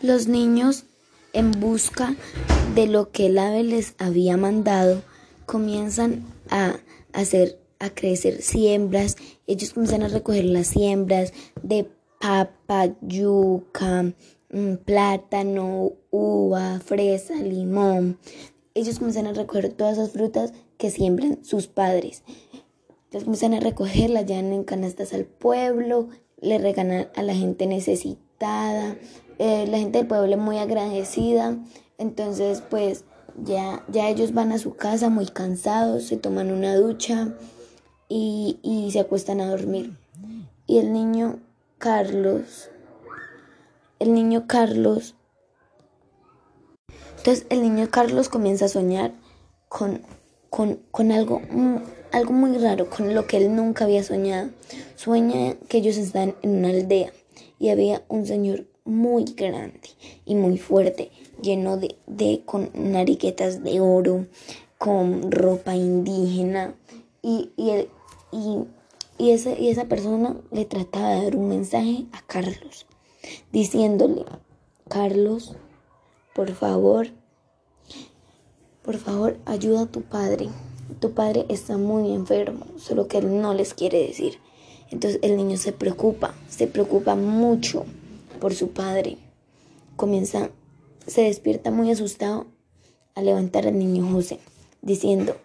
Los niños, en busca de lo que el ave les había mandado, comienzan a hacer a crecer siembras. Ellos comienzan a recoger las siembras de papa, yuca, mm, plátano, uva, fresa, limón. Ellos comienzan a recoger todas esas frutas que siembran sus padres. Ellos comienzan a recogerlas, llevan en canastas al pueblo, le regalan a la gente necesitada. Eh, la gente del pueblo es muy agradecida. Entonces, pues ya, ya ellos van a su casa muy cansados, se toman una ducha y, y se acuestan a dormir. Y el niño Carlos, el niño Carlos, entonces el niño Carlos comienza a soñar con, con, con algo, algo muy raro, con lo que él nunca había soñado. Sueña que ellos están en una aldea y había un señor muy grande y muy fuerte, lleno de, de con nariquetas de oro, con ropa indígena y, y, y, y, ese, y esa persona le trataba de dar un mensaje a Carlos, diciéndole, Carlos, por favor, por favor, ayuda a tu padre. Tu padre está muy enfermo, solo que él no les quiere decir. Entonces el niño se preocupa, se preocupa mucho por su padre. Comienza, se despierta muy asustado a levantar al niño José, diciendo,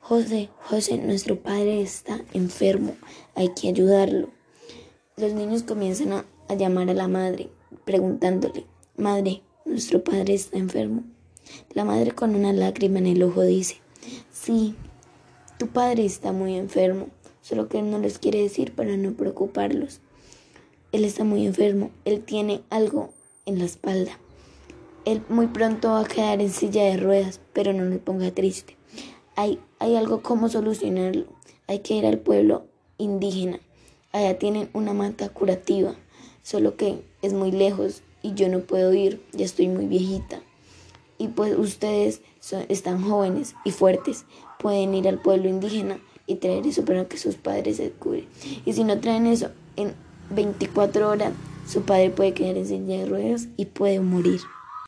José, José, nuestro padre está enfermo, hay que ayudarlo. Los niños comienzan a, a llamar a la madre, preguntándole, Madre, nuestro padre está enfermo. La madre con una lágrima en el ojo dice, Sí, tu padre está muy enfermo, solo que no les quiere decir para no preocuparlos. Él está muy enfermo, él tiene algo en la espalda. Él muy pronto va a quedar en silla de ruedas, pero no le ponga triste. Hay, hay algo como solucionarlo. Hay que ir al pueblo indígena. Allá tienen una mata curativa, solo que es muy lejos y yo no puedo ir, ya estoy muy viejita. Y pues ustedes están jóvenes y fuertes, pueden ir al pueblo indígena y traer eso para que sus padres se. Y si no traen eso, en 24 horas su padre puede quedar en silla de ruedas y puede morir.